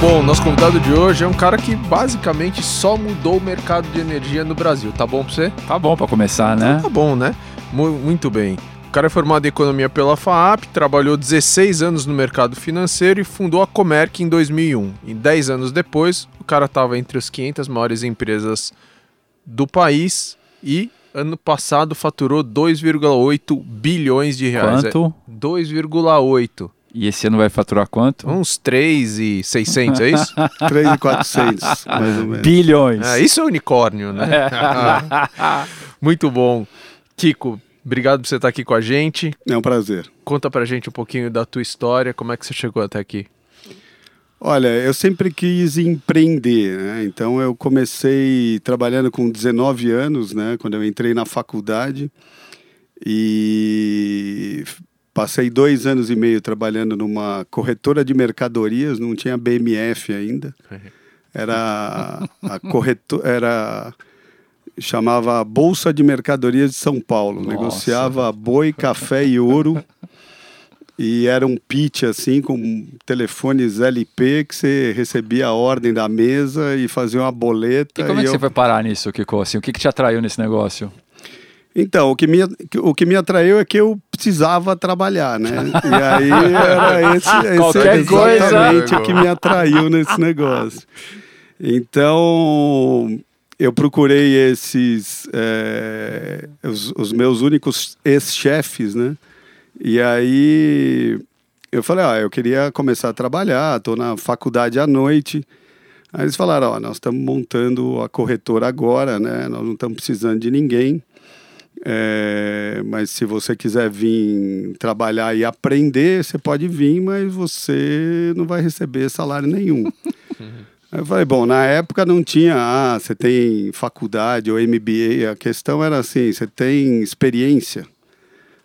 bom, nosso convidado de hoje é um cara que basicamente só mudou o mercado de energia no Brasil. Tá bom pra você? Tá bom pra começar, né? Tá bom, né? Mu- Muito bem. O cara é formado em economia pela FAAP, trabalhou 16 anos no mercado financeiro e fundou a Comerc em 2001. E 10 anos depois, o cara estava entre as 500 maiores empresas do país e ano passado faturou 2,8 bilhões de reais. Quanto? É 2,8. E esse ano vai faturar quanto? Uns 3,600, é isso? 3,400, mais ou menos. Bilhões. É, isso é unicórnio, né? Ah, muito bom. Kiko, obrigado por você estar aqui com a gente. É um prazer. Conta pra gente um pouquinho da tua história, como é que você chegou até aqui? Olha, eu sempre quis empreender, né? Então eu comecei trabalhando com 19 anos, né? Quando eu entrei na faculdade e passei dois anos e meio trabalhando numa corretora de mercadorias, não tinha BMF ainda. Era a corretora, era chamava Bolsa de Mercadorias de São Paulo. Nossa. Negociava boi, café e ouro. E era um pitch assim, com telefones LP, que você recebia a ordem da mesa e fazia uma boleta. E como é que eu- você foi parar nisso, Kiko? Assim, o que, que te atraiu nesse negócio? Então, o que, me, o que me atraiu é que eu precisava trabalhar, né? E aí era esse, esse exatamente o que me atraiu nesse negócio. Então, eu procurei esses, é, os, os meus únicos ex-chefes, né? E aí eu falei, ah, eu queria começar a trabalhar, estou na faculdade à noite. Aí eles falaram, ó, nós estamos montando a corretora agora, né? Nós não estamos precisando de ninguém. É, mas se você quiser vir trabalhar e aprender, você pode vir, mas você não vai receber salário nenhum. Aí eu falei, bom, na época não tinha, ah, você tem faculdade ou MBA, a questão era assim, você tem experiência,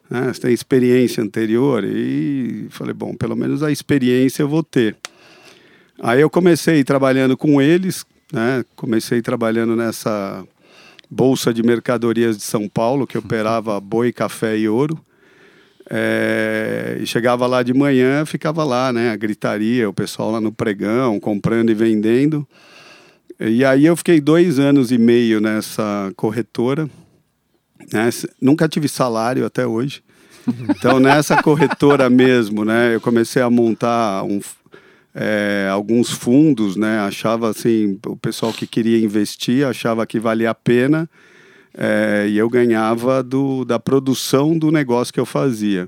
né? você tem experiência anterior, e falei, bom, pelo menos a experiência eu vou ter. Aí eu comecei trabalhando com eles, né? comecei trabalhando nessa Bolsa de Mercadorias de São Paulo, que operava boi, café e ouro. É, e chegava lá de manhã, ficava lá, né? A gritaria, o pessoal lá no pregão, comprando e vendendo. E aí eu fiquei dois anos e meio nessa corretora. Né? Nunca tive salário até hoje. Então, nessa corretora mesmo, né? Eu comecei a montar um, é, alguns fundos, né? Achava assim, o pessoal que queria investir achava que valia a pena. É, e eu ganhava do, da produção do negócio que eu fazia.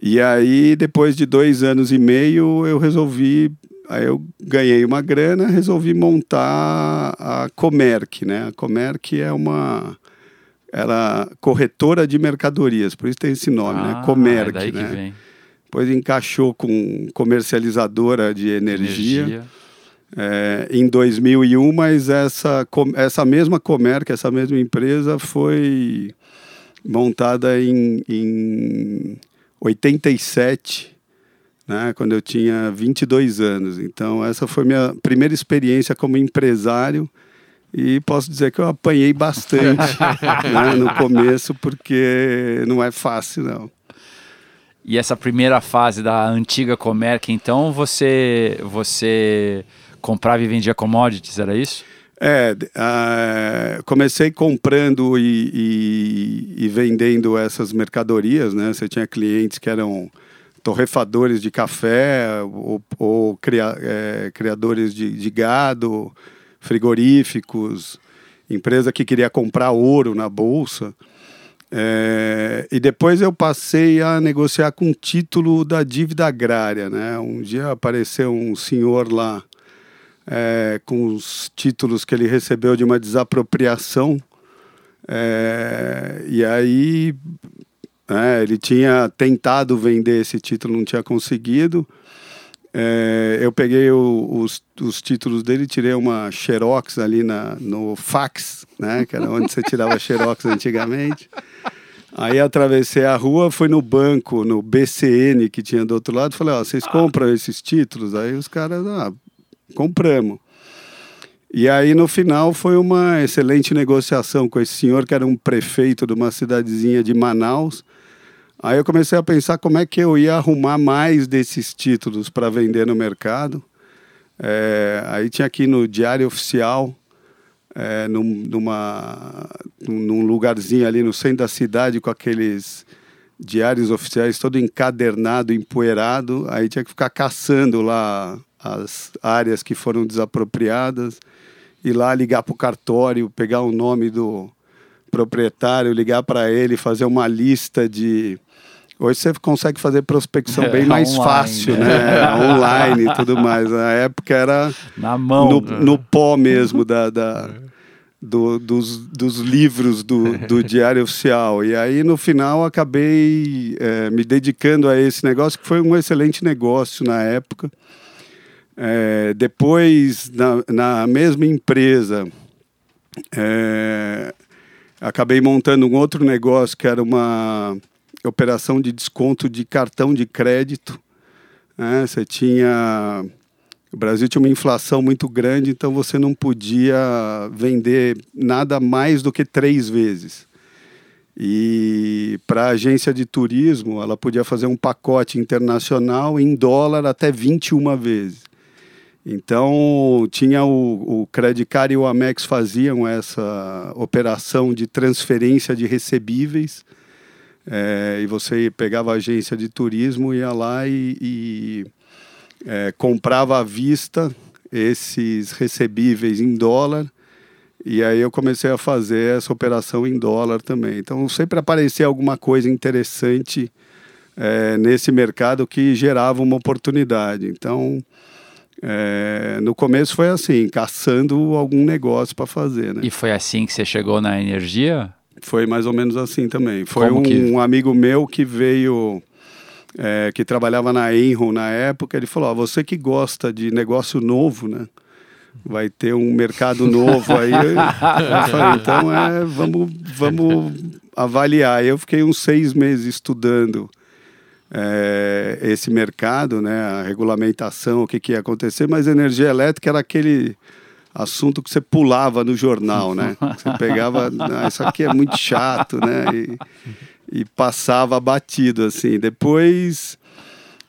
E aí, depois de dois anos e meio, eu resolvi. Aí eu ganhei uma grana, resolvi montar a Comerc, né? A Comerc é uma. Era corretora de mercadorias, por isso tem esse nome, né? Ah, Comerc, é daí que né? Depois encaixou com comercializadora de energia é, em 2001, mas essa, essa mesma Comerc, essa mesma empresa foi montada em, em 87, né, quando eu tinha 22 anos. Então, essa foi minha primeira experiência como empresário e posso dizer que eu apanhei bastante né, no começo, porque não é fácil, não. E essa primeira fase da antiga Comerc, então, você, você comprava e vendia commodities, era isso? É, ah, comecei comprando e, e- e vendendo essas mercadorias, né? Você tinha clientes que eram torrefadores de café ou, ou cria- é, criadores de, de gado, frigoríficos, empresa que queria comprar ouro na bolsa. É, e depois eu passei a negociar com o título da dívida agrária, né? Um dia apareceu um senhor lá é, com os títulos que ele recebeu de uma desapropriação. É, e aí é, ele tinha tentado vender esse título, não tinha conseguido. É, eu peguei o- os, os títulos dele, tirei uma xerox ali na, no fax, né, que era onde você tirava xerox antigamente. Aí atravessei a rua, fui no banco, no BCN que tinha do outro lado, falei, ó, vocês compram esses títulos? Aí os caras, ah, compramos. E aí no final foi uma excelente negociação com esse senhor que era um prefeito de uma cidadezinha de Manaus. Aí eu comecei a pensar como é que eu ia arrumar mais desses títulos para vender no mercado. É, aí tinha aqui no Diário Oficial, é, num, numa, num lugarzinho ali no centro da cidade, com aqueles diários oficiais todo encadernado, empoeirado. Aí tinha que ficar caçando lá as áreas que foram desapropriadas, ir lá ligar para o cartório, pegar o nome do proprietário, ligar para ele, fazer uma lista de. Hoje você consegue fazer prospecção bem mais online, fácil, né? né? Online e tudo mais. Na época era Na mão. no, no pó mesmo da, da- do- dos, dos livros do, do Diário Oficial. E aí, no final, acabei eh, me dedicando a esse negócio, que foi um excelente negócio na época. Eh, depois, na, na mesma empresa, eh, acabei montando um outro negócio que era uma operação de desconto de cartão de crédito. né? Você tinha. O Brasil tinha uma inflação muito grande, então você não podia vender nada mais do que três vezes. E para a agência de turismo, ela podia fazer um pacote internacional em dólar até 21 vezes. Então, tinha o, o e o Amex faziam essa operação de transferência de recebíveis. É, e você pegava a agência de turismo, ia lá e, e é, comprava à vista esses recebíveis em dólar. E aí eu comecei a fazer essa operação em dólar também. Então sempre aparecia alguma coisa interessante é, nesse mercado que gerava uma oportunidade. Então é, no começo foi assim, caçando algum negócio para fazer, né? E foi assim que você chegou na energia? Foi mais ou menos assim também. Foi um, que- um amigo meu que veio, é, que trabalhava na Enron na época, ele falou: ó, você que gosta de negócio novo, né? Vai ter um mercado novo aí. Falei, então é, vamos, vamos avaliar. Eu fiquei uns seis meses estudando é, esse mercado, né? A regulamentação, o que, que ia acontecer, mas energia elétrica era aquele assunto que você pulava no jornal, né? Você pegava, "Ah, isso aqui é muito chato, né? E, e passava batido, assim. Depois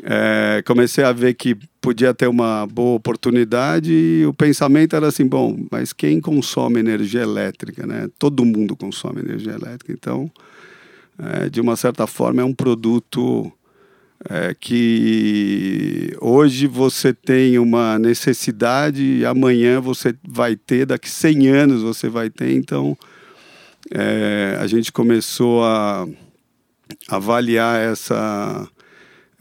é, comecei a ver que podia ter uma boa oportunidade e o pensamento era assim, bom, mas quem consome energia elétrica, né? Todo mundo consome energia elétrica, então, é, de uma certa forma, é um produto é, que hoje você tem uma necessidade e amanhã você vai ter, daqui 100 anos você vai ter. Então, é, a gente começou a avaliar essa.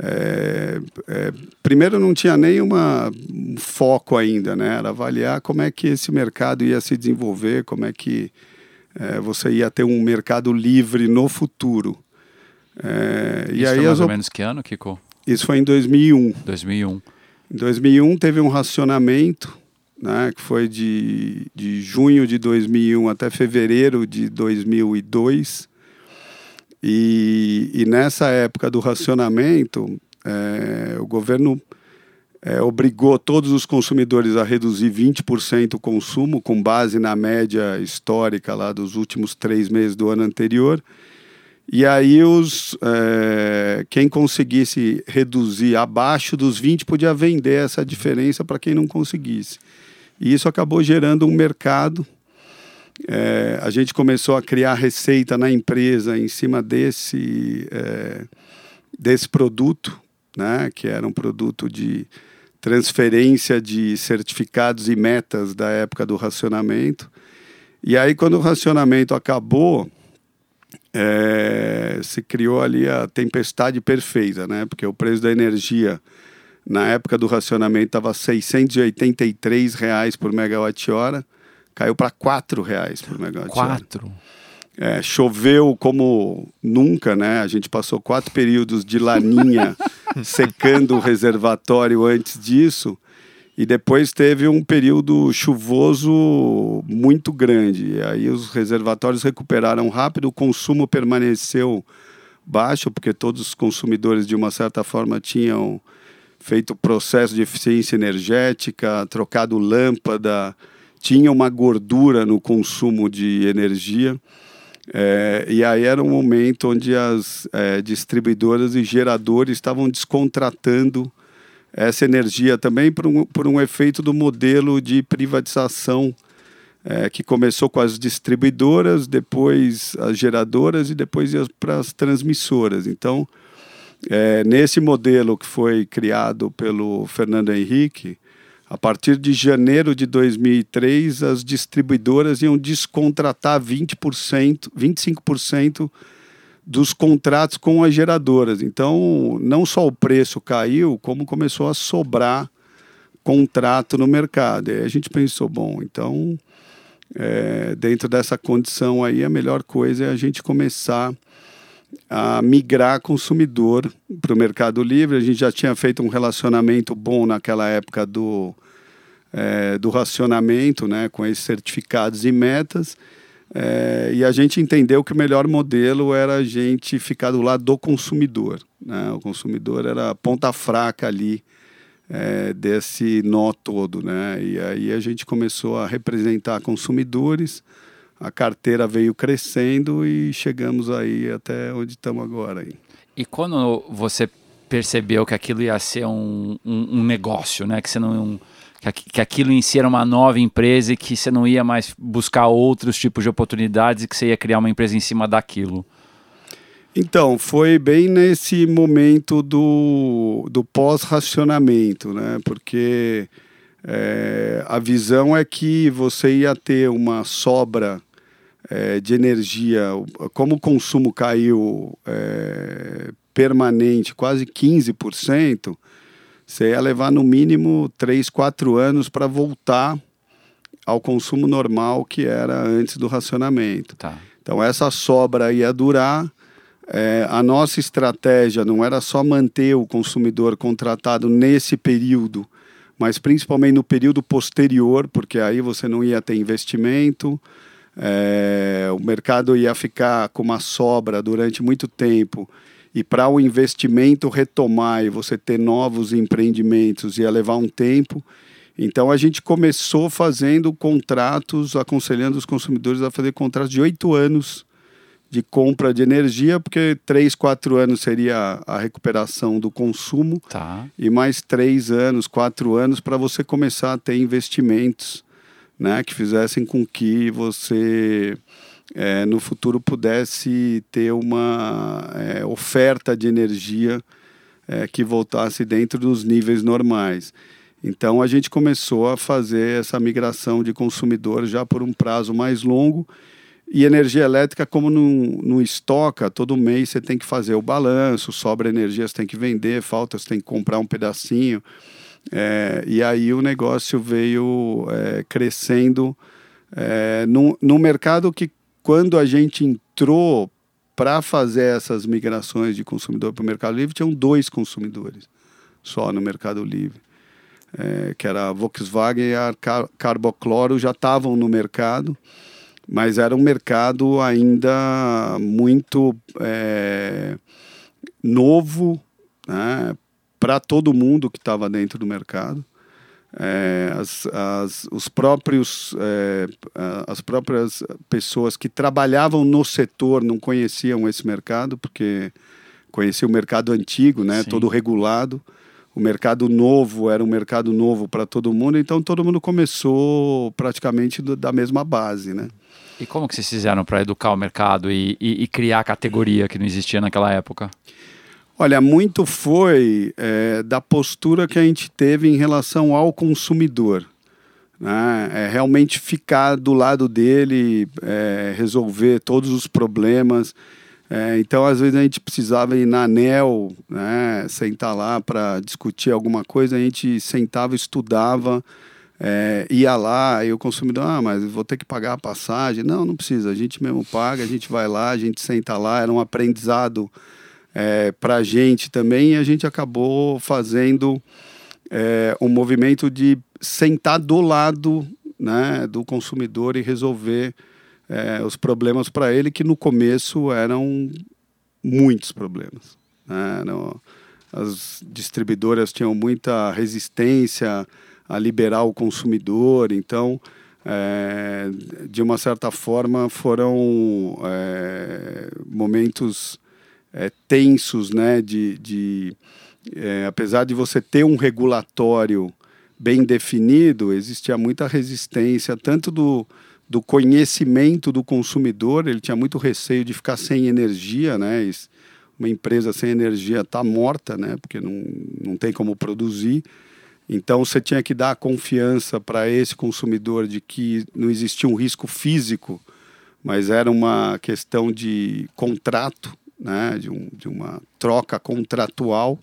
é, é, primeiro, não tinha nem uma, um foco ainda, né? Era avaliar como é que esse mercado ia se desenvolver, como é que é, você ia ter um mercado livre no futuro. É, e Isso aí foi mais as ou menos que ano, Kiko? isso foi em 2001. 2001. Em 2001 teve um racionamento, né, que foi de, de junho de 2001 até fevereiro de 2002. E, e nessa época do racionamento, eh, o governo eh, obrigou todos os consumidores a reduzir 20% o consumo, com base na média histórica lá dos últimos três meses do ano anterior. E aí os eh, quem conseguisse reduzir abaixo dos 20 podia vender essa diferença para quem não conseguisse. E isso acabou gerando um mercado. Eh, a gente começou a criar receita na empresa em cima desse eh, desse produto, né, que era um produto de transferência de certificados e metas da época do racionamento. E aí quando o racionamento acabou, é, se criou ali a tempestade perfeita, né? Porque o preço da energia na época do racionamento estava 683 reais por megawatt-hora, caiu para R$ reais por megawatt-hora. Quatro. É, choveu como nunca, né? A gente passou quatro períodos de laninha secando o reservatório antes disso. E depois teve um período chuvoso muito grande. E aí os reservatórios recuperaram rápido, o consumo permaneceu baixo, porque todos os consumidores, de uma certa forma, tinham feito processo de eficiência energética, trocado lâmpada, tinha uma gordura no consumo de energia. É, e aí era um momento onde as é, distribuidoras e geradores estavam descontratando essa energia também por um, por um efeito do modelo de privatização é, que começou com as distribuidoras, depois as geradoras e depois para as transmissoras. Então, é, nesse modelo que foi criado pelo Fernando Henrique, a partir de janeiro de 2003, as distribuidoras iam descontratar 20%, 25% dos contratos com as geradoras. Então, não só o preço caiu, como começou a sobrar contrato no mercado. E a gente pensou, bom, então, é, dentro dessa condição aí, a melhor coisa é a gente começar a migrar consumidor para o Mercado Livre. A gente já tinha feito um relacionamento bom naquela época do, é, do racionamento, né, com esses certificados e metas. É, e a gente entendeu que o melhor modelo era a gente ficar do lado do consumidor. Né? O consumidor era a ponta fraca ali é, desse nó todo. Né? E aí a gente começou a representar consumidores, a carteira veio crescendo e chegamos aí até onde estamos agora. Aí. E quando você percebeu que aquilo ia ser um, um, um negócio, né? que você não que aquilo em si era uma nova empresa e que você não ia mais buscar outros tipos de oportunidades e que você ia criar uma empresa em cima daquilo? Então, foi bem nesse momento do, do pós-racionamento, né? Porque é, a visão é que você ia ter uma sobra é, de energia, como o consumo caiu é, permanente, quase 15%, você ia levar no mínimo 3, 4 anos para voltar ao consumo normal que era antes do racionamento. Tá. Então essa sobra ia durar. É, a nossa estratégia não era só manter o consumidor contratado nesse período, mas principalmente no período posterior, porque aí você não ia ter investimento, é, o mercado ia ficar com uma sobra durante muito tempo e para o investimento retomar e você ter novos empreendimentos ia levar um tempo. Então a gente começou fazendo contratos, aconselhando os consumidores a fazer contratos de oito anos de compra de energia, porque três, quatro anos seria a recuperação do consumo tá. e mais três anos, quatro anos para você começar a ter investimentos, né, que fizessem com que você é, no futuro pudesse ter uma é, oferta de energia é, que voltasse dentro dos níveis normais. Então a gente começou a fazer essa migração de consumidor já por um prazo mais longo. E energia elétrica, como não, não estoca, todo mês você tem que fazer o balanço, sobra energia, você tem que vender, falta, você tem que comprar um pedacinho. É, e aí o negócio veio é, crescendo é, no, no mercado que quando a gente entrou para fazer essas migrações de consumidor para o Mercado Livre, tinham dois consumidores só no Mercado Livre. É, que era a Volkswagen e a Car Carbocloro já estavam no mercado, mas era um mercado ainda muito é, novo né, para todo mundo que estava dentro do mercado. É, as, as, os próprios, é, as próprias pessoas que trabalhavam no setor não conheciam esse mercado, porque conheciam o mercado antigo, né, todo regulado. O mercado novo era um mercado novo para todo mundo, então todo mundo começou praticamente do, da mesma base. Né? E como que vocês fizeram para educar o mercado e, e, e criar a categoria que não existia naquela época? Olha, muito foi é, da postura que a gente teve em relação ao consumidor. Né? É realmente ficar do lado dele, é, resolver todos os problemas. É, então, às vezes, a gente precisava ir na ANEL, né? sentar lá para discutir alguma coisa, a gente sentava, estudava, é, ia lá, e o consumidor, ah, mas vou ter que pagar a passagem. Não, não precisa, a gente mesmo paga, a gente vai lá, a gente senta lá, era um aprendizado é, para a gente também, e a gente acabou fazendo é, um movimento de sentar do lado né, do consumidor e resolver é, os problemas para ele, que no começo eram muitos problemas. Né? No, as distribuidoras tinham muita resistência a liberar o consumidor, então, é, de uma certa forma, foram é, momentos é, tensos né, de, de, é, apesar de você ter um regulatório bem definido, existia muita resistência, tanto do, do conhecimento do consumidor, ele tinha muito receio de ficar sem energia, né? Uma empresa sem energia está morta, né? Porque não, não tem como produzir. Então você tinha que dar confiança para esse consumidor de que não existia um risco físico, mas era uma questão de contrato, né? de, um, de uma troca contratual.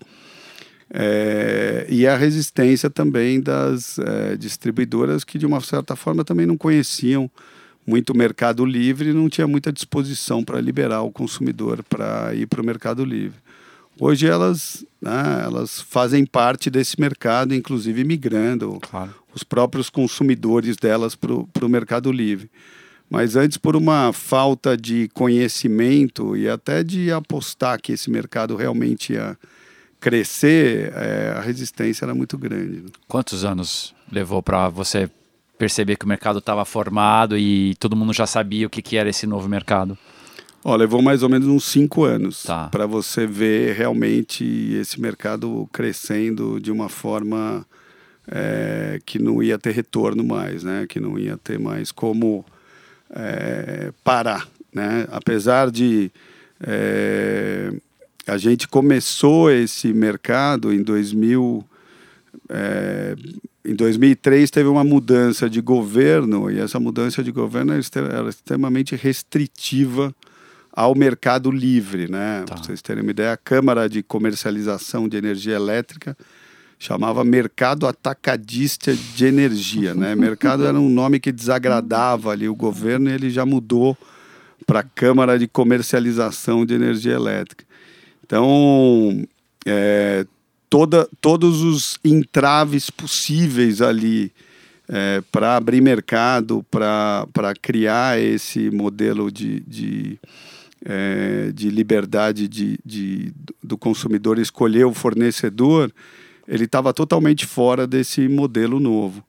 É, e a resistência também das é, distribuidoras que, de uma certa forma, também não conheciam muito o mercado livre e não tinha muita disposição para liberar o consumidor para ir para o mercado livre. Hoje elas, né, elas fazem parte desse mercado, inclusive migrando claro. os próprios consumidores delas para o mercado livre. Mas antes, por uma falta de conhecimento e até de apostar que esse mercado realmente ia crescer, é, a resistência era muito grande. Né? Quantos anos levou para você perceber que o mercado estava formado e todo mundo já sabia o que, que era esse novo mercado? Ó, levou mais ou menos uns cinco anos tá. para você ver realmente esse mercado crescendo de uma forma é, que não ia ter retorno mais, né? Que não ia ter mais como é, parar, né? Apesar de é, a gente começou esse mercado em 2000 é, em 2003 teve uma mudança de governo e essa mudança de governo era extremamente restritiva ao mercado livre, né? Tá. Pra vocês terem uma ideia, a Câmara de Comercialização de Energia Elétrica chamava Mercado Atacadista de Energia, né? Mercado era um nome que desagradava ali o governo e ele já mudou para Câmara de Comercialização de Energia Elétrica. Então, é, toda, todos os entraves possíveis ali é, para abrir mercado, para criar esse modelo de, de, é, de liberdade de, de, do consumidor escolher o fornecedor, ele estava totalmente fora desse modelo novo.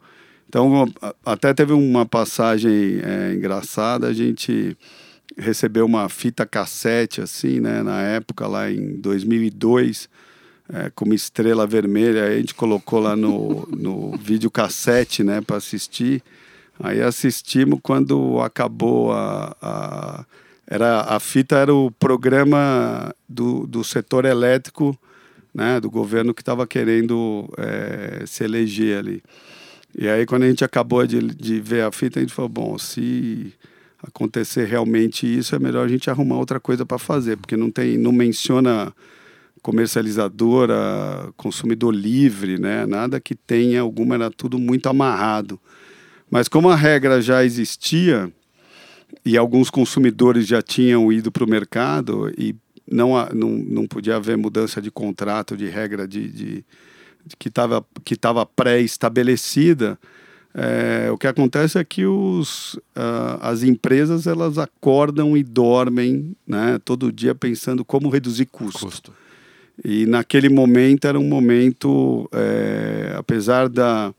Então, até teve uma passagem é, engraçada, a gente recebeu uma fita cassete, assim, né, na época, lá em 2002, é, com uma estrela vermelha, a gente colocou lá no, no videocassete, né, para assistir. Aí assistimos quando acabou a, a, era a fita era o programa do, do setor elétrico, né, do governo que estava querendo é, se eleger ali. E aí quando a gente acabou de, de ver a fita, a gente falou, bom, se acontecer realmente isso, é melhor a gente arrumar outra coisa para fazer, porque não tem, não menciona comercializadora, consumidor livre, né? Nada que tenha alguma, era tudo muito amarrado. Mas como a regra já existia e alguns consumidores já tinham ido para o mercado e não, não, não podia haver mudança de contrato, de regra de, de, de que estava que tava pré-estabelecida, é, o que acontece é que os, uh, as empresas elas acordam e dormem né, todo dia pensando como reduzir custo. custo. E naquele momento era um momento, é, apesar da,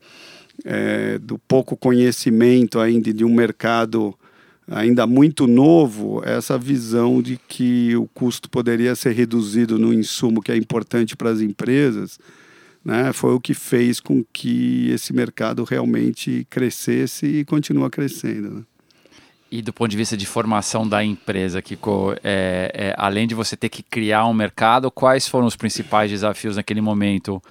é, do pouco conhecimento ainda de um mercado ainda muito novo, essa visão de que o custo poderia ser reduzido no insumo que é importante para as empresas, né, foi o que fez com que esse mercado realmente crescesse e continua crescendo. Né? E do ponto de vista de formação da empresa, Kiko, é, é, além de você ter que criar um mercado, quais foram os principais desafios naquele momento?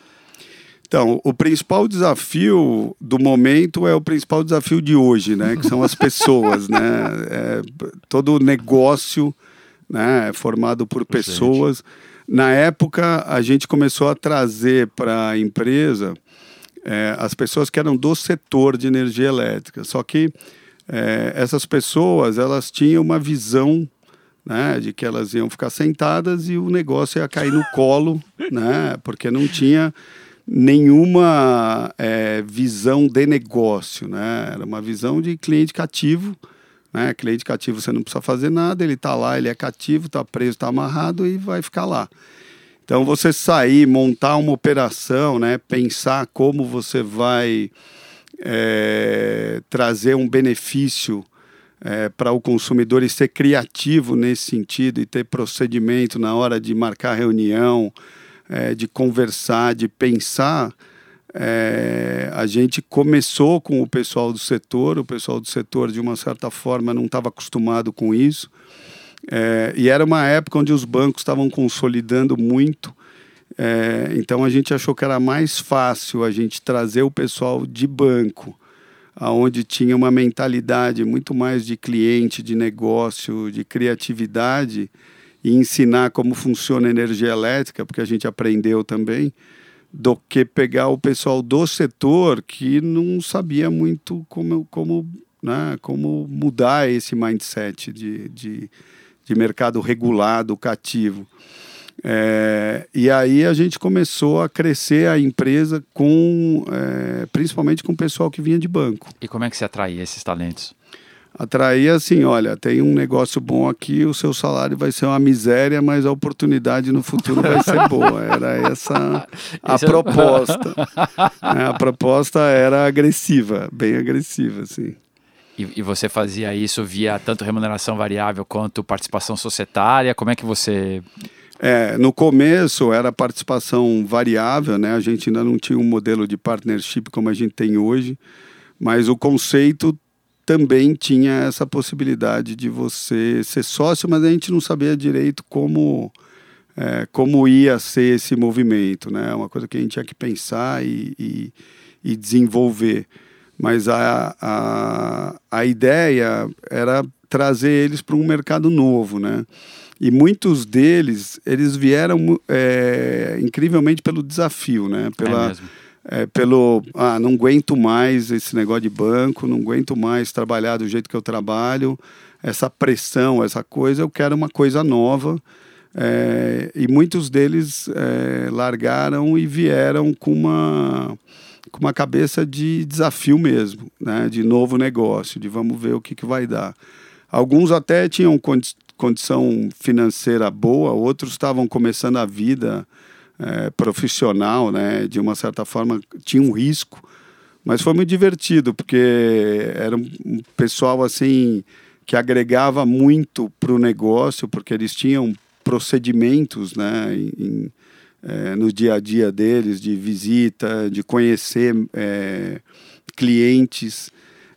Então, o principal desafio do momento é o principal desafio de hoje, né? Que são as pessoas, né? É, todo negócio né, é formado por pessoas. Na época, a gente começou a trazer para a empresa é, as pessoas que eram do setor de energia elétrica. Só que é, essas pessoas elas tinham uma visão né, de que elas iam ficar sentadas e o negócio ia cair no colo, né, porque não tinha nenhuma é, visão de negócio, né, era uma visão de cliente cativo, né, cliente cativo você não precisa fazer nada, ele está lá, ele é cativo, está preso, está amarrado e vai ficar lá. Então você sair, montar uma operação, né, pensar como você vai é, trazer um benefício é, para o consumidor e ser criativo nesse sentido e ter procedimento na hora de marcar reunião, é, de conversar, de pensar, é, a gente começou com o pessoal do setor, o pessoal do setor, de uma certa forma, não estava acostumado com isso. É, e era uma época onde os bancos estavam consolidando muito. É, então a gente achou que era mais fácil a gente trazer o pessoal de banco, aonde tinha uma mentalidade muito mais de cliente, de negócio, de criatividade, e ensinar como funciona a energia elétrica, porque a gente aprendeu também do que pegar o pessoal do setor que não sabia muito como, como, né, como mudar esse mindset de, de, de mercado regulado, cativo. É, e aí a gente começou a crescer a empresa com, é, principalmente com o pessoal que vinha de banco. E como é que você atraía esses talentos? Atrair assim, olha, tem um negócio bom aqui, o seu salário vai ser uma miséria, mas a oportunidade no futuro vai ser boa. Era essa a Esse é proposta. É... a proposta era agressiva, bem agressiva, assim. E, e, você fazia isso via tanto remuneração variável quanto participação societária? Como é que você... É, no começo era participação variável, né? A gente ainda não tinha um modelo de partnership como a gente tem hoje, mas o conceito também tinha essa possibilidade de você ser sócio, mas a gente não sabia direito como, é, como ia ser esse movimento, né? É uma coisa que a gente tinha que pensar e, e, e desenvolver. Mas a, a, a ideia era trazer eles para um mercado novo, né? E muitos deles, eles vieram é, incrivelmente pelo desafio, né? Pela, é é, pelo ah, não aguento mais esse negócio de banco, não aguento mais trabalhar do jeito que eu trabalho, essa pressão, essa coisa, eu quero uma coisa nova. É, e muitos deles é, largaram e vieram com uma, com uma cabeça de desafio mesmo, né? de novo negócio, de vamos ver o que, que vai dar. Alguns até tinham condi condição financeira boa, outros estavam começando a vida é, profissional, né? De uma certa forma tinha um risco, mas foi muito divertido porque era um pessoal assim que agregava muito para o negócio, porque eles tinham procedimentos, né? Em, é, no dia a dia deles de visita, de conhecer é, clientes.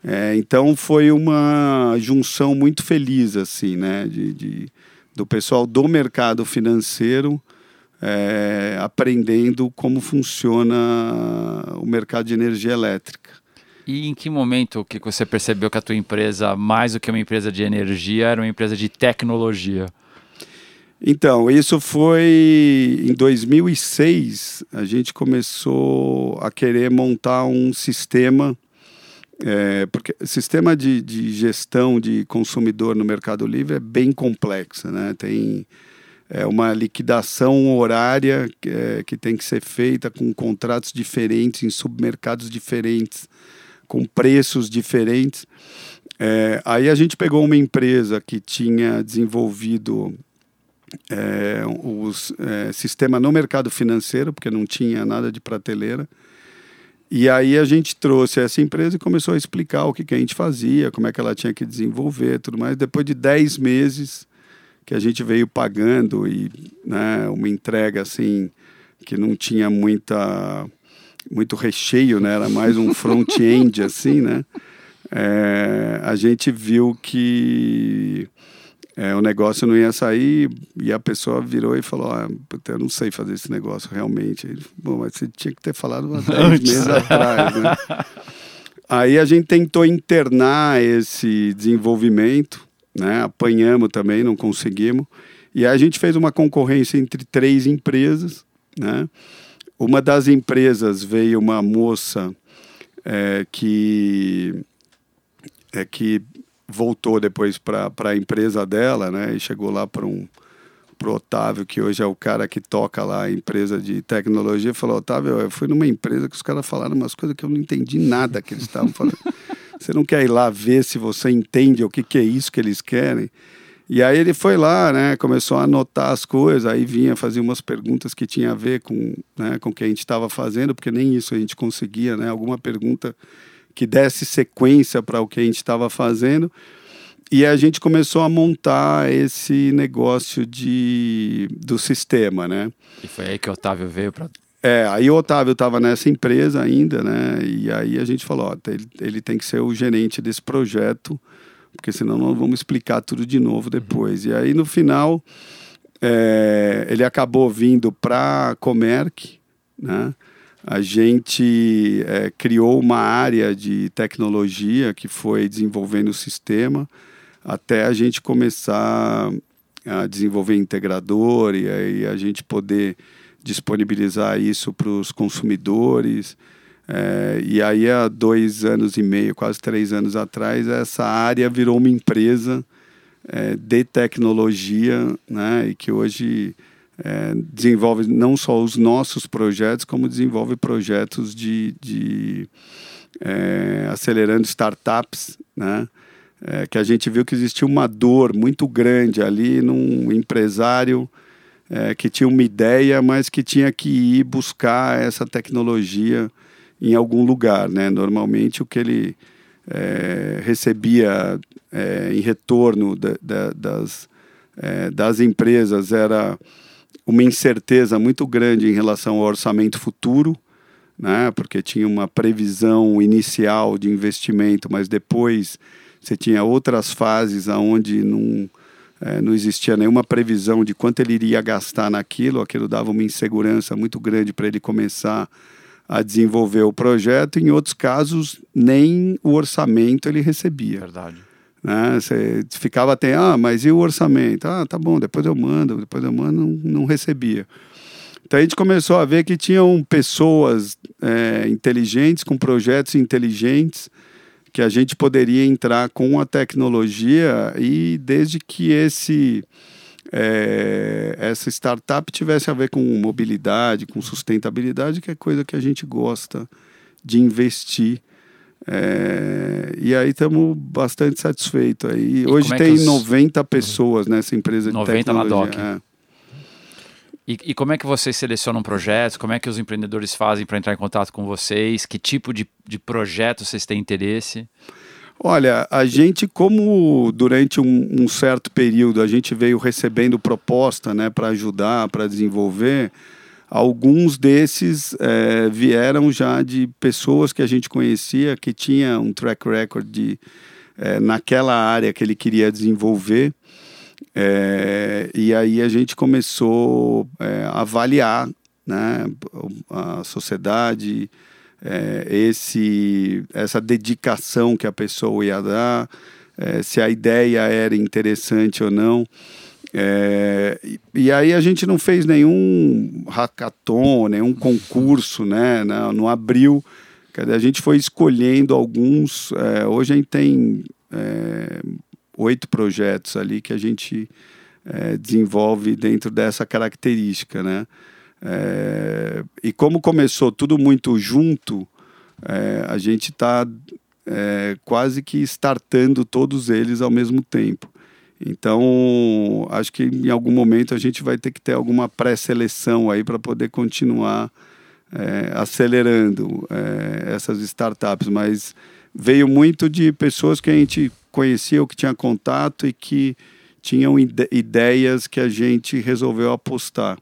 É, então foi uma junção muito feliz assim, né? De, de, do pessoal do mercado financeiro é, aprendendo como funciona o mercado de energia elétrica. E em que momento que você percebeu que a tua empresa, mais do que uma empresa de energia, era uma empresa de tecnologia? Então, isso foi em 2006, a gente começou a querer montar um sistema, é, porque o sistema de, de gestão de consumidor no Mercado Livre é bem complexo, né? Tem é uma liquidação horária que, é, que tem que ser feita com contratos diferentes, em submercados diferentes, com preços diferentes. É, aí a gente pegou uma empresa que tinha desenvolvido é, o é, sistema no mercado financeiro, porque não tinha nada de prateleira. E aí a gente trouxe essa empresa e começou a explicar o que, que a gente fazia, como é que ela tinha que desenvolver tudo mais. Depois de 10 meses, que a gente veio pagando e né, uma entrega assim que não tinha muita muito recheio, né? Era mais um front-end assim, né? É, a gente viu que é, o negócio não ia sair e a pessoa virou e falou: ah, eu não sei fazer esse negócio realmente. Ele, Bom, mas você tinha que ter falado há 10 meses atrás, né? Aí a gente tentou internar esse desenvolvimento né? Apanhamos também, não conseguimos. E aí a gente fez uma concorrência entre três empresas, né? Uma das empresas veio uma moça é, que é que voltou depois para a empresa dela, né? E chegou lá para um pro Otávio, que hoje é o cara que toca lá a empresa de tecnologia, falou: Otávio, eu fui numa empresa que os caras falaram umas coisas que eu não entendi nada que eles estavam falando. Você não quer ir lá ver se você entende o que, que é isso que eles querem? E aí ele foi lá, né, começou a anotar as coisas, aí vinha fazer umas perguntas que tinha a ver com, né, com o que a gente estava fazendo, porque nem isso a gente conseguia, né, alguma pergunta que desse sequência para o que a gente estava fazendo. e a gente começou a montar esse negócio de, do sistema, né? E foi aí que o Otávio veio para é, aí o Otávio estava nessa empresa ainda, né? E aí a gente falou, ó, ele, ele tem que ser o gerente desse projeto, porque senão nós vamos explicar tudo de novo depois. E aí no final é, ele acabou vindo para Comerc, né? A gente é, criou uma área de tecnologia que foi desenvolvendo o sistema até a gente começar a desenvolver integrador e aí a gente poder disponibilizar isso para os consumidores. É, e aí, há dois anos e meio, quase três anos atrás, essa área virou uma empresa é, de tecnologia, né, e que hoje é, desenvolve não só os nossos projetos, como desenvolve projetos de, de é, acelerando startups, né, é, que a gente viu que existia uma dor muito grande ali num empresário é, que tinha uma ideia, mas que tinha que ir buscar essa tecnologia em algum lugar. Né? Normalmente o que ele é, recebia é, em retorno de, de, das, é, das empresas era uma incerteza muito grande em relação ao orçamento futuro, né? porque tinha uma previsão inicial de investimento, mas depois você tinha outras fases onde não é, não existia nenhuma previsão de quanto ele iria gastar naquilo, aquilo dava uma insegurança muito grande para ele começar a desenvolver o projeto. Em outros casos, nem o orçamento ele recebia. Verdade. Né? Você ficava até, ah, mas e o orçamento? Ah, tá bom, depois eu mando, depois eu mando, não, não recebia. Então a gente começou a ver que tinham pessoas é, inteligentes, com projetos inteligentes, que a gente poderia entrar com a tecnologia e desde que esse é, essa startup tivesse a ver com mobilidade, com sustentabilidade, que é coisa que a gente gosta de investir. É, e aí estamos bastante satisfeitos. Aí, hoje é tem os... 90 pessoas nessa empresa de 90 tecnologia. na DOC. É. E, e, como é que vocês selecionam projetos? Como é que os empreendedores fazem para entrar em contato com vocês? Que tipo de, de projeto vocês têm interesse? Olha, a gente, como durante um, um certo período a gente veio recebendo proposta né, para ajudar, para desenvolver, alguns desses é, vieram já de pessoas que a gente conhecia, que tinha um track record de, é, naquela área que ele queria desenvolver. É, e aí a gente começou é, a avaliar né, a sociedade, é, esse, essa dedicação que a pessoa ia dar, é, se a ideia era interessante ou não. É, e, e, aí a gente não fez nenhum hackathon, nenhum concurso, né? Não, não abriu. A gente foi escolhendo alguns. É, hoje a gente tem é, oito projetos ali que a gente é, desenvolve dentro dessa característica, né? É, e como começou tudo muito junto, é, a gente está é, quase que startando todos eles ao mesmo tempo. Então, acho que em algum momento a gente vai ter que ter alguma pré-seleção aí para poder continuar é, acelerando é, essas startups, mas veio muito de pessoas que a gente conhecia ou que tinha contato e que tinham ide ideias que a gente resolveu apostar.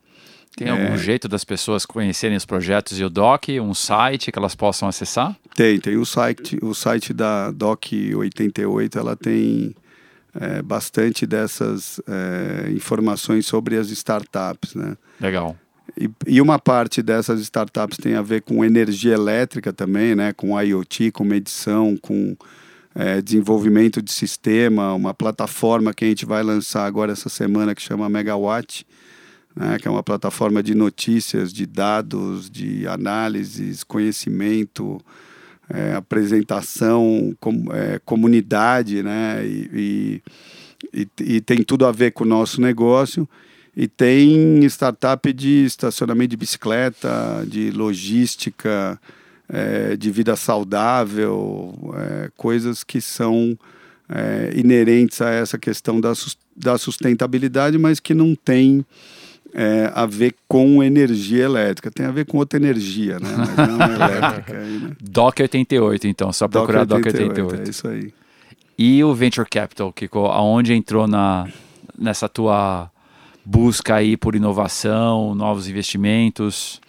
Tem é... algum jeito das pessoas conhecerem os projetos e o Doc, um site que elas possam acessar? Tem, tem o site, o site da Doc 88, ela tem é, bastante dessas é, informações sobre as startups, né? Legal. E, e, uma parte dessas startups tem a ver com energia elétrica também, né? Com IoT, com medição, com é, desenvolvimento de sistema, uma plataforma que a gente vai lançar agora essa semana que chama Megawatt, né, que é uma plataforma de notícias, de dados, de análises, conhecimento, é, apresentação, com, é, comunidade, né, e, e, e, tem tudo a ver com o nosso negócio. E tem startup de estacionamento de bicicleta, de logística, é, de vida saudável, é, coisas que são é, inerentes a essa questão da, da sustentabilidade, mas que não tem é, a ver com energia elétrica. Tem a ver com outra energia, né? Mas não elétrica. Aí, né? DOC 88, então, só procurar DOC 88. 88. É isso aí. E o Venture Capital, Kiko, aonde entrou na, nessa tua busca aí por inovação, novos investimentos?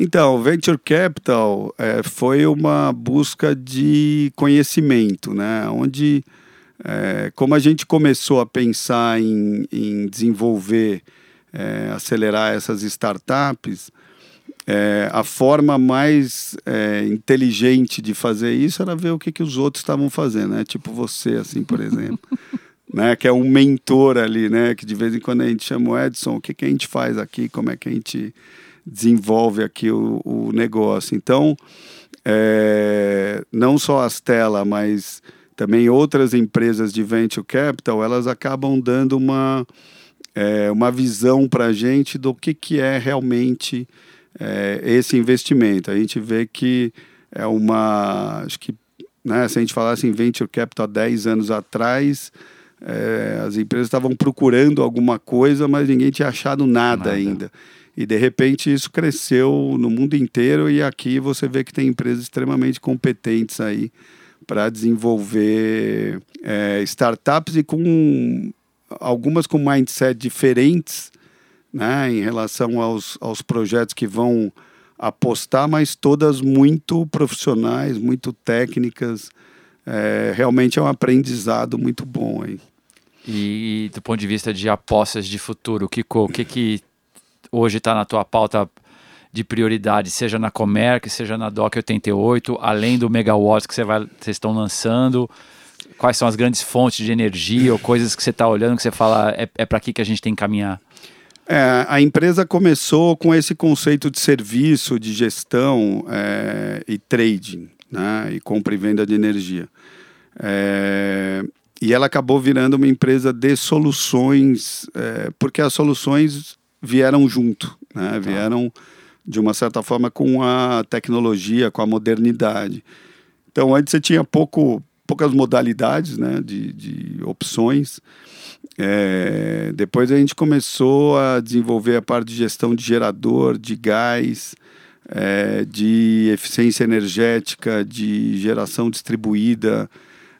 Então, o Venture Capital é, foi uma busca de conhecimento, né? Onde, é, como a gente começou a pensar em, em desenvolver, é, acelerar essas startups, é, a forma mais é, inteligente de fazer isso era ver o que, que os outros estavam fazendo, né? Tipo você, assim, por exemplo. né? Que é um mentor ali, né? Que de vez em quando a gente chama o Edson, o que, que a gente faz aqui, como é que a gente desenvolve aqui o, o negócio. Então, é, não só a Stella, mas também outras empresas de venture capital, elas acabam dando uma, é, uma visão para a gente do que, que é realmente é, esse investimento. A gente vê que é uma. Acho que né, se a gente falasse em venture capital há 10 anos atrás, é, as empresas estavam procurando alguma coisa, mas ninguém tinha achado nada, nada. ainda. E de repente isso cresceu no mundo inteiro e aqui você vê que tem empresas extremamente competentes aí para desenvolver é, startups e com algumas com mindset diferentes né, em relação aos, aos projetos que vão apostar, mas todas muito profissionais, muito técnicas. É, realmente é um aprendizado muito bom aí. E do ponto de vista de apostas de futuro, Kiko, o que, que hoje está na tua pauta de prioridade, seja na Comerc, seja na DOC 88, além do megawatts que vocês estão lançando? Quais são as grandes fontes de energia ou coisas que você está olhando que você fala é, é para aqui que a gente tem que caminhar? É, a empresa começou com esse conceito de serviço, de gestão é, e trading, né, e compra e venda de energia. É, e ela acabou virando uma empresa de soluções, é, porque as soluções vieram junto, né? Tá. vieram de uma certa forma com a tecnologia, com a modernidade. Então antes você tinha pouco, poucas modalidades né? de, de opções. É, depois a gente começou a desenvolver a parte de gestão de gerador, de gás, é, de eficiência energética, de geração distribuída,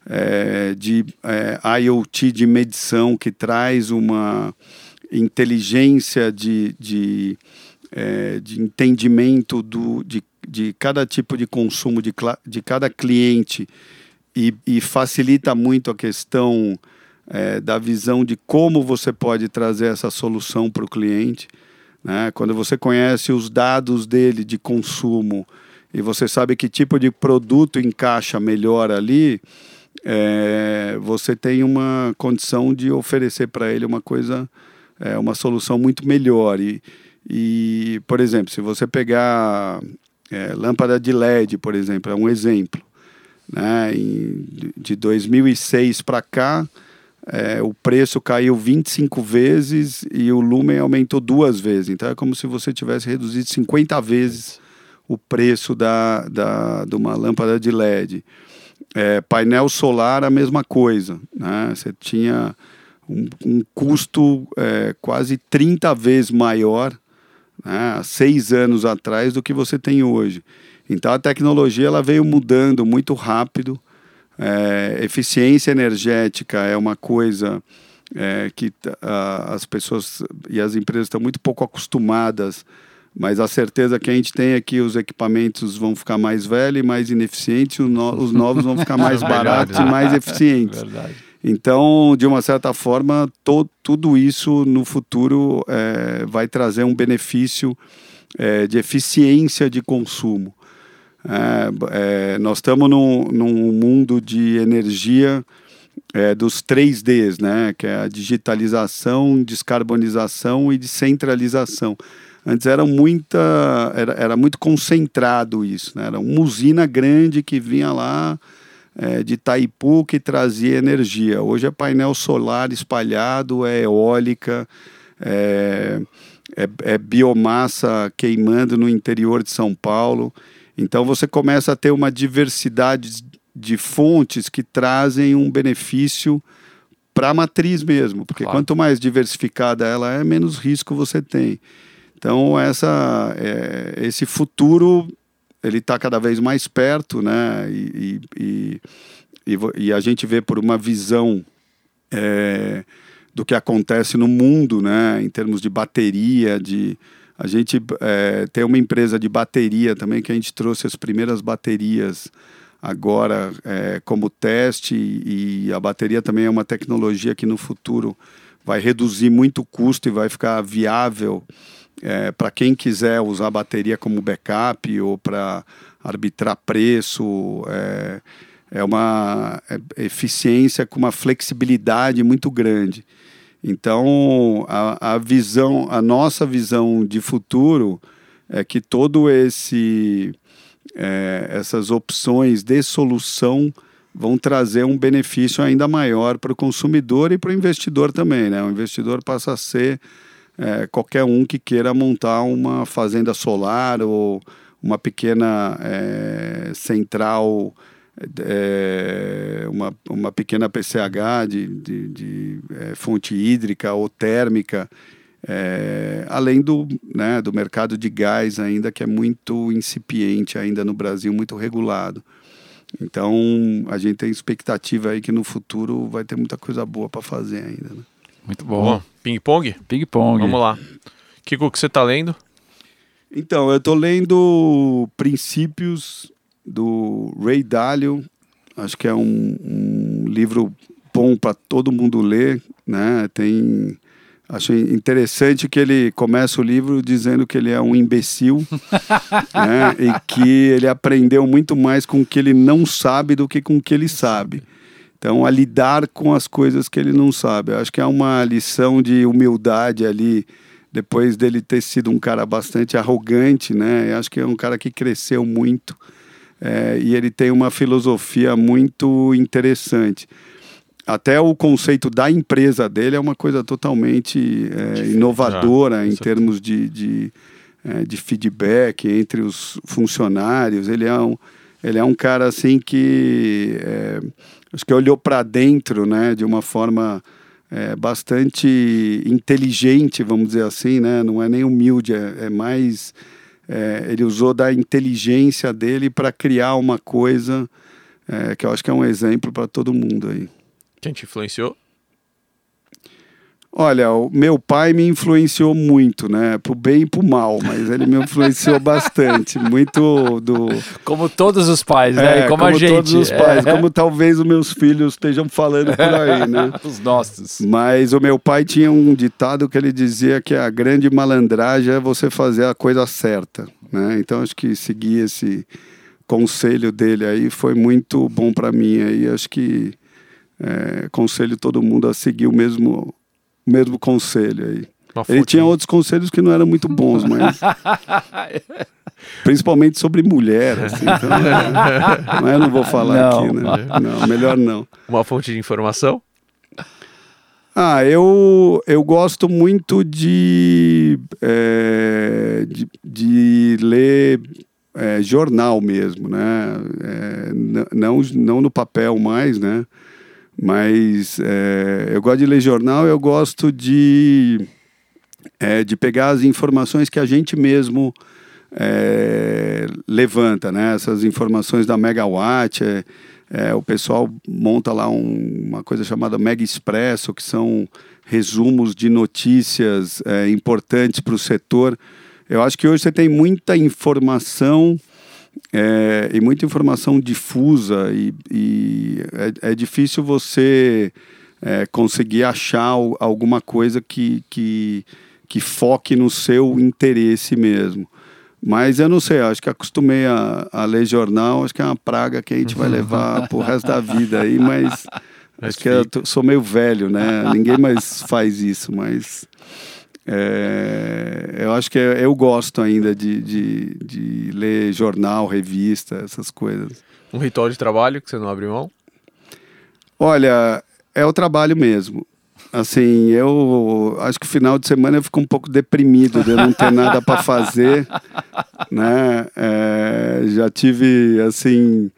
é, de é, IoT de medição que traz uma inteligência de, de, é, de entendimento do, de, de cada tipo de consumo de, de cada cliente e, e facilita muito a questão é, da visão de como você pode trazer essa solução para o cliente. Né? Quando você conhece os dados dele de consumo e você sabe que tipo de produto encaixa melhor ali, é, você tem uma condição de oferecer para ele uma coisa é, uma solução muito melhor. E, e, por exemplo, se você pegar é, lâmpada de LED, por exemplo, é um exemplo. Né? Em, de 2006 para cá, é, o preço caiu 25 vezes e o lumen aumentou duas vezes. Então é como se você tivesse reduzido 50 vezes o preço da, da, de uma lâmpada de LED. É, painel solar, a mesma coisa. Né? Você tinha um, um custo é, quase 30 vezes maior né, há seis anos atrás do que você tem hoje. Então a tecnologia ela veio mudando muito rápido. É, eficiência energética é uma coisa é, que a, as pessoas e as empresas estão muito pouco acostumadas, mas a certeza que a gente tem é que os equipamentos vão ficar mais velhos e mais ineficientes, os, no, os novos vão ficar mais baratos e mais eficientes. Verdade. Então, de uma certa forma, to, tudo isso no futuro é, vai trazer um benefício é, de eficiência de consumo. É, é nós estamos num, num, mundo de energia é, dos 3Ds, né? que é a digitalização, descarbonização e descentralização. Antes era, muita, era, era muito concentrado isso, né? era uma usina grande que vinha lá é, de Itaipu que trazia energia. Hoje é painel solar espalhado, é eólica, é, é, é biomassa queimando no interior de São Paulo. Então você começa a ter uma diversidade de fontes que trazem um benefício para a matriz mesmo, porque claro. quanto mais diversificada ela é, menos risco você tem. Então essa, é, esse futuro ele está cada vez mais perto, né? E, e, e, e, a gente vê por uma visão é, do que acontece no mundo, né, em termos de bateria, de a gente é, tem uma empresa de bateria também que a gente trouxe as primeiras baterias agora é, como teste e a bateria também é uma tecnologia que no futuro vai reduzir muito o custo e vai ficar viável é, para quem quiser usar bateria como backup ou para arbitrar preço. É, é uma é, eficiência com uma flexibilidade muito grande. Então, a, a visão, a nossa visão de futuro é que todo esse é, essas opções de solução vão trazer um benefício ainda maior para o consumidor e para o investidor também, né? O investidor passa a ser é, qualquer um que queira montar uma fazenda solar ou uma pequena é, central é, uma, uma pequena PCH de, de, de é, fonte hídrica ou térmica, é, além do, né, do mercado de gás ainda que é muito incipiente ainda no Brasil, muito regulado. Então a gente tem expectativa aí que no futuro vai ter muita coisa boa para fazer ainda. Né? Muito bom. Ping pong? Ping pong. Vamos lá. Kiko, o que você está lendo? Então, eu estou lendo Princípios do Ray Dalio. Acho que é um, um livro bom para todo mundo ler, né? Tem Acho interessante que ele começa o livro dizendo que ele é um imbecil né? e que ele aprendeu muito mais com o que ele não sabe do que com o que ele sabe. Então, a lidar com as coisas que ele não sabe. acho que é uma lição de humildade ali, depois dele ter sido um cara bastante arrogante, né? Eu acho que é um cara que cresceu muito é, e ele tem uma filosofia muito interessante. Até o conceito da empresa dele é uma coisa totalmente é, inovadora em termos de, de, é, de, feedback entre os funcionários. Ele é um, ele é um cara assim que é, acho que olhou para dentro, né, de uma forma é, bastante inteligente, vamos dizer assim, né? Não é nem humilde, é, é mais é, ele usou da inteligência dele para criar uma coisa é, que eu acho que é um exemplo para todo mundo aí. Quem te influenciou? Olha, o meu pai me influenciou muito, né? Pro bem e pro mal, mas ele me influenciou bastante. Muito do. Como todos os pais, né? É, como, como, a gente. todos os pais, é. como talvez os meus filhos estejam falando por aí, né? os nossos. Mas o meu pai tinha um ditado que ele dizia que a grande malandragem é você fazer a coisa certa, né? Então acho que seguir esse conselho dele aí foi muito bom para mim aí. Acho que é, conselho todo mundo a seguir o mesmo mesmo conselho aí. Ele tinha outros conselhos que não eram muito bons, mas. principalmente sobre mulher, assim. Então, mas eu não vou falar não. aqui, né? Não, melhor não. Uma fonte de informação? Ah, eu, eu gosto muito de, é, de, de, ler é, jornal mesmo, né? É, não, não no papel mais, né? Mas é, eu gosto de ler jornal, eu gosto de, é, de pegar as informações que a gente mesmo é, levanta, né? Essas informações da Megawatt, é, é, o pessoal monta lá um, uma coisa chamada Mega Expresso, que são resumos de notícias é, importantes para o setor. Eu acho que hoje você tem muita informação é, e muita informação difusa e, e é, é, difícil você é, conseguir achar alguma coisa que, que, que foque no seu interesse mesmo. Mas eu não sei, acho que acostumei a, a ler jornal, acho que é uma praga que a gente vai levar pro resto da vida aí, mas acho que eu sou meio velho, né? Ninguém mais faz isso, mas é, eu acho que eu gosto ainda de, de, de, ler jornal, revista, essas coisas. Um ritual de trabalho que você não abre mão? Olha, é o trabalho mesmo. Assim, eu acho que no final de semana eu fico um pouco deprimido de eu não ter nada para fazer, né? É, já tive, assim,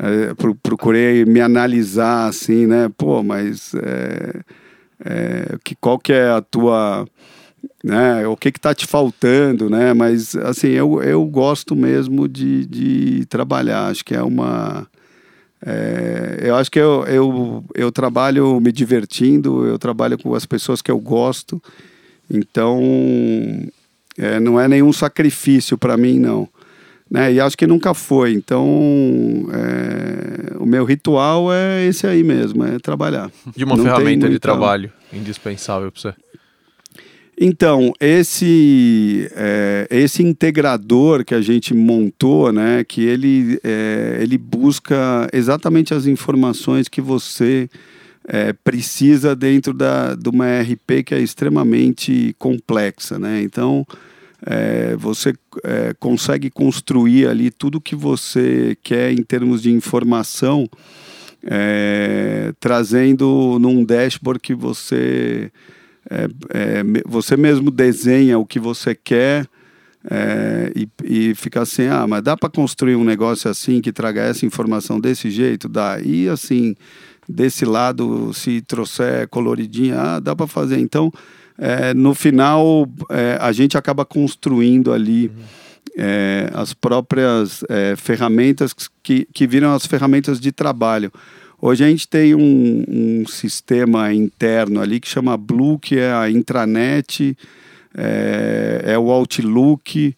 é, procurei me analisar, assim, né? Pô, mas é, é que, qual que é a tua né? O que está te faltando, né? Mas assim, eu, eu gosto mesmo de, de trabalhar. Acho que é uma É, eu acho que eu, eu, eu trabalho me divertindo, eu trabalho com as pessoas que eu gosto, então é, não é nenhum sacrifício para mim, não. Né? E acho que nunca foi. Então, é, o meu ritual é esse aí mesmo, é trabalhar. De uma Não ferramenta de trabalho indispensável para você. Então, esse, é, esse integrador que a gente montou, né, que ele, é, ele busca exatamente as informações que você é, precisa dentro da, de uma RP que é extremamente complexa. Né? Então, é, você é, consegue construir ali tudo que você quer em termos de informação, é, trazendo num dashboard que você é, é, você mesmo desenha o que você quer é, e, e fica assim, ah, mas dá para construir um negócio assim que traga essa informação desse jeito? Dá. E assim, desse lado, se trouxer coloridinha, ah, dá para fazer. Então, é, no final, é, a gente acaba construindo ali é, as próprias ferramentas que, que viram as ferramentas de trabalho. Hoje a gente tem um, um sistema interno ali que chama Blue, que é a intranet, é, é o Outlook,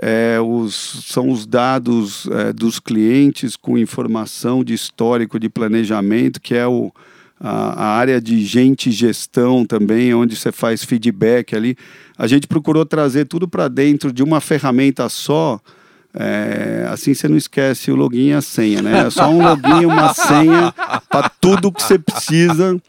é, os, são os dados é, dos clientes com informação de histórico de planejamento, que é o, a, a área de gente gestão também, onde você faz feedback ali. A gente procurou trazer tudo para dentro de uma ferramenta só. É, assim você não esquece o login e a senha, né? É só um login e uma senha para tudo que você precisa.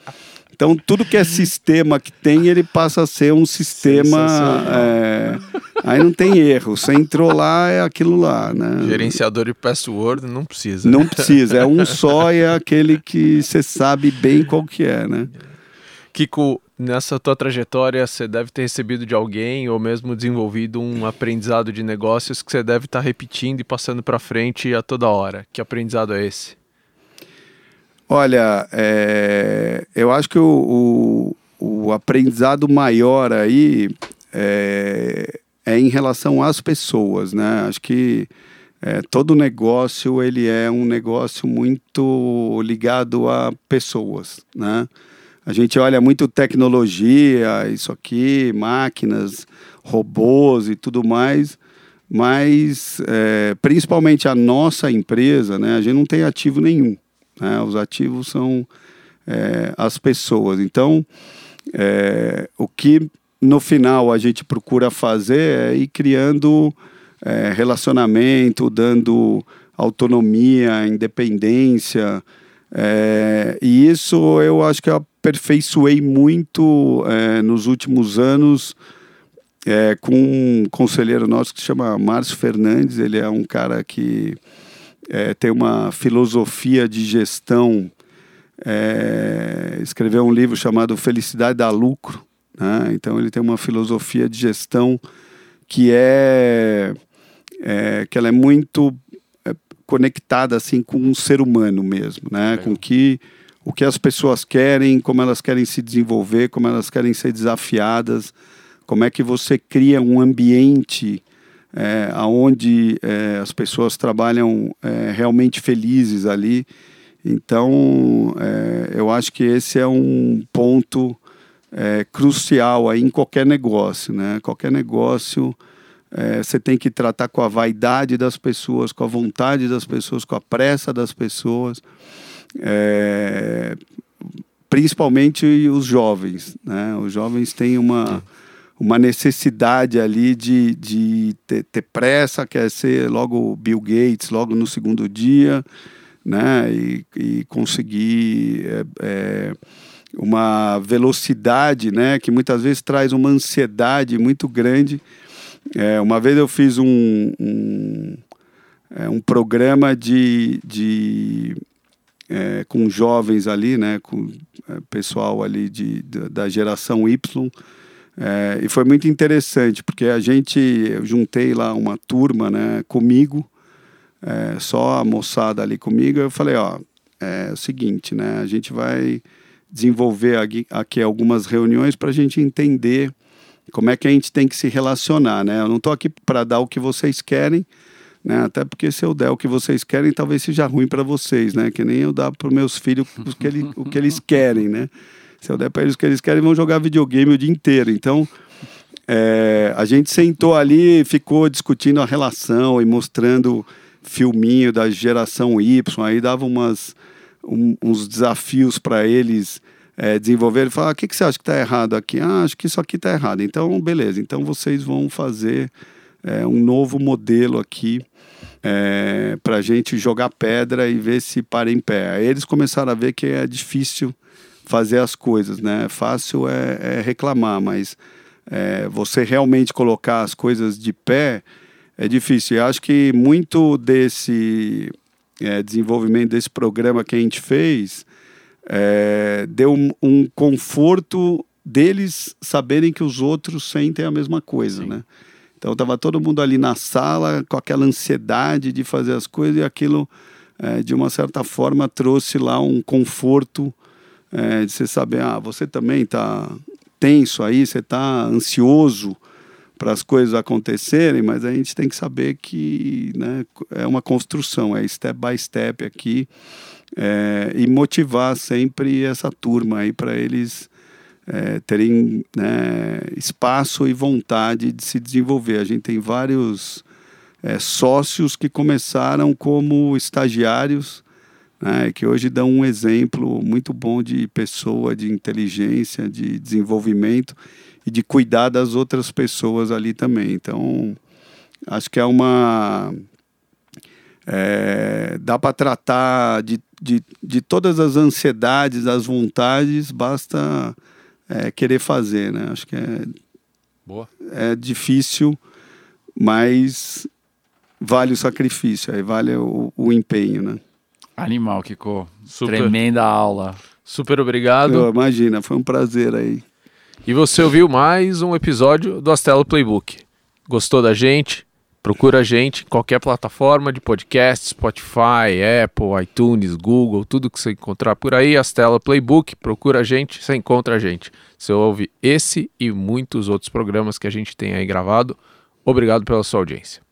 Então, tudo que é sistema que tem, ele passa a ser um sistema. é, aí não tem erro. Você entrou lá, é aquilo lá, né? Gerenciador de password não precisa. Não precisa, é um só e é aquele que você sabe bem qual que é, né? Kiko, nessa tua trajetória, você deve ter recebido de alguém ou mesmo desenvolvido um aprendizado de negócios que você deve estar repetindo e passando para frente a toda hora. Que aprendizado é esse? Olha, é, eu acho que o, o, o aprendizado maior aí é, é em relação às pessoas, né? Acho que é, todo negócio ele é um negócio muito ligado a pessoas, né? A gente olha muito tecnologia, isso aqui, máquinas, robôs e tudo mais, mas é, principalmente a nossa empresa, né? A gente não tem ativo nenhum. Né? Os ativos são é, as pessoas. Então, é, o que no final a gente procura fazer é ir criando é, relacionamento, dando autonomia, independência. é, e isso eu acho que eu aperfeiçoei muito é, nos últimos anos é, com um conselheiro nosso que se chama Márcio Fernandes. Ele é um cara que é, tem uma filosofia de gestão. é, escreveu um livro chamado Felicidade dá Lucro. Né? Então ele tem uma filosofia de gestão que é, é que ela é muito é, conectada assim com um ser humano mesmo, né? Com que o que as pessoas querem, como elas querem se desenvolver, como elas querem ser desafiadas, como é que você cria um ambiente é, onde é, as pessoas trabalham é, realmente felizes ali. Então, é, eu acho que esse é um ponto é, crucial aí em qualquer negócio, né? Qualquer negócio é, você tem que tratar com a vaidade das pessoas, com a vontade das pessoas, com a pressa das pessoas, é, principalmente os jovens, né? Os jovens têm uma uma necessidade ali de, de ter, ter pressa, quer ser logo Bill Gates, logo no segundo dia, né? E, e conseguir é, é, uma velocidade, né? Que muitas vezes traz uma ansiedade muito grande. É, uma vez eu fiz um, um, é, um programa de, de é, com jovens ali, né? Com é, pessoal ali de, da, da geração Y. É, e foi muito interessante, porque a gente, eu juntei lá uma turma né, comigo, é, só a moçada ali comigo, eu falei, ó, é o seguinte, né, a gente vai desenvolver aqui, aqui algumas reuniões para a gente entender como é que a gente tem que se relacionar, né? Eu não estou aqui para dar o que vocês querem, Né? Até porque se eu der o que vocês querem, talvez seja ruim para vocês, né? Que nem eu dar para meus filhos o que, ele, o que eles querem, né? Se eu der para eles o que eles querem, vão jogar videogame o dia inteiro. Então, é, a gente sentou ali e ficou discutindo a relação e mostrando filminho da geração Y, aí dava umas, um, uns desafios para eles é, desenvolver. e falar: ah, o que, que você acha que está errado aqui? Ah, acho que isso aqui está errado. Então, beleza. Então, vocês vão fazer é, um novo modelo aqui é, para a gente jogar pedra e ver se para em pé. Aí eles começaram a ver que é difícil fazer as coisas, né? Fácil é, é reclamar, mas é, você realmente colocar as coisas de pé é difícil. Eu acho que muito desse é, desenvolvimento desse programa que a gente fez é, deu um, um, conforto deles saberem que os outros sentem a mesma coisa, Sim. né? Então estava todo mundo ali na sala com aquela ansiedade de fazer as coisas e aquilo, é, de uma certa forma, trouxe lá um conforto é, de você saber, ah, você também está tenso aí, você está ansioso para as coisas acontecerem, mas a gente tem que saber que né, é uma construção, é step by step aqui, é, e motivar sempre essa turma aí para eles é, terem né, espaço e vontade de se desenvolver. A gente tem vários é, sócios que começaram como estagiários, né, que hoje dão um exemplo muito bom de pessoa, de inteligência, de desenvolvimento e de cuidar das outras pessoas ali também. Então, acho que é uma. É, dá para tratar de, de, de todas as ansiedades, as vontades, basta é, querer fazer, né? Acho que é, Boa. é difícil, mas vale o sacrifício, aí vale o, o empenho, né? Animal, Kiko. Super. Tremenda aula. Super obrigado. Eu, imagina, foi um prazer aí. E você ouviu mais um episódio do Astelo Playbook. Gostou da gente? Procura a gente em qualquer plataforma de podcast, Spotify, Apple, iTunes, Google, tudo que você encontrar por aí, Astela Playbook, procura a gente, você encontra a gente. Você ouve esse e muitos outros programas que a gente tem aí gravado. Obrigado pela sua audiência.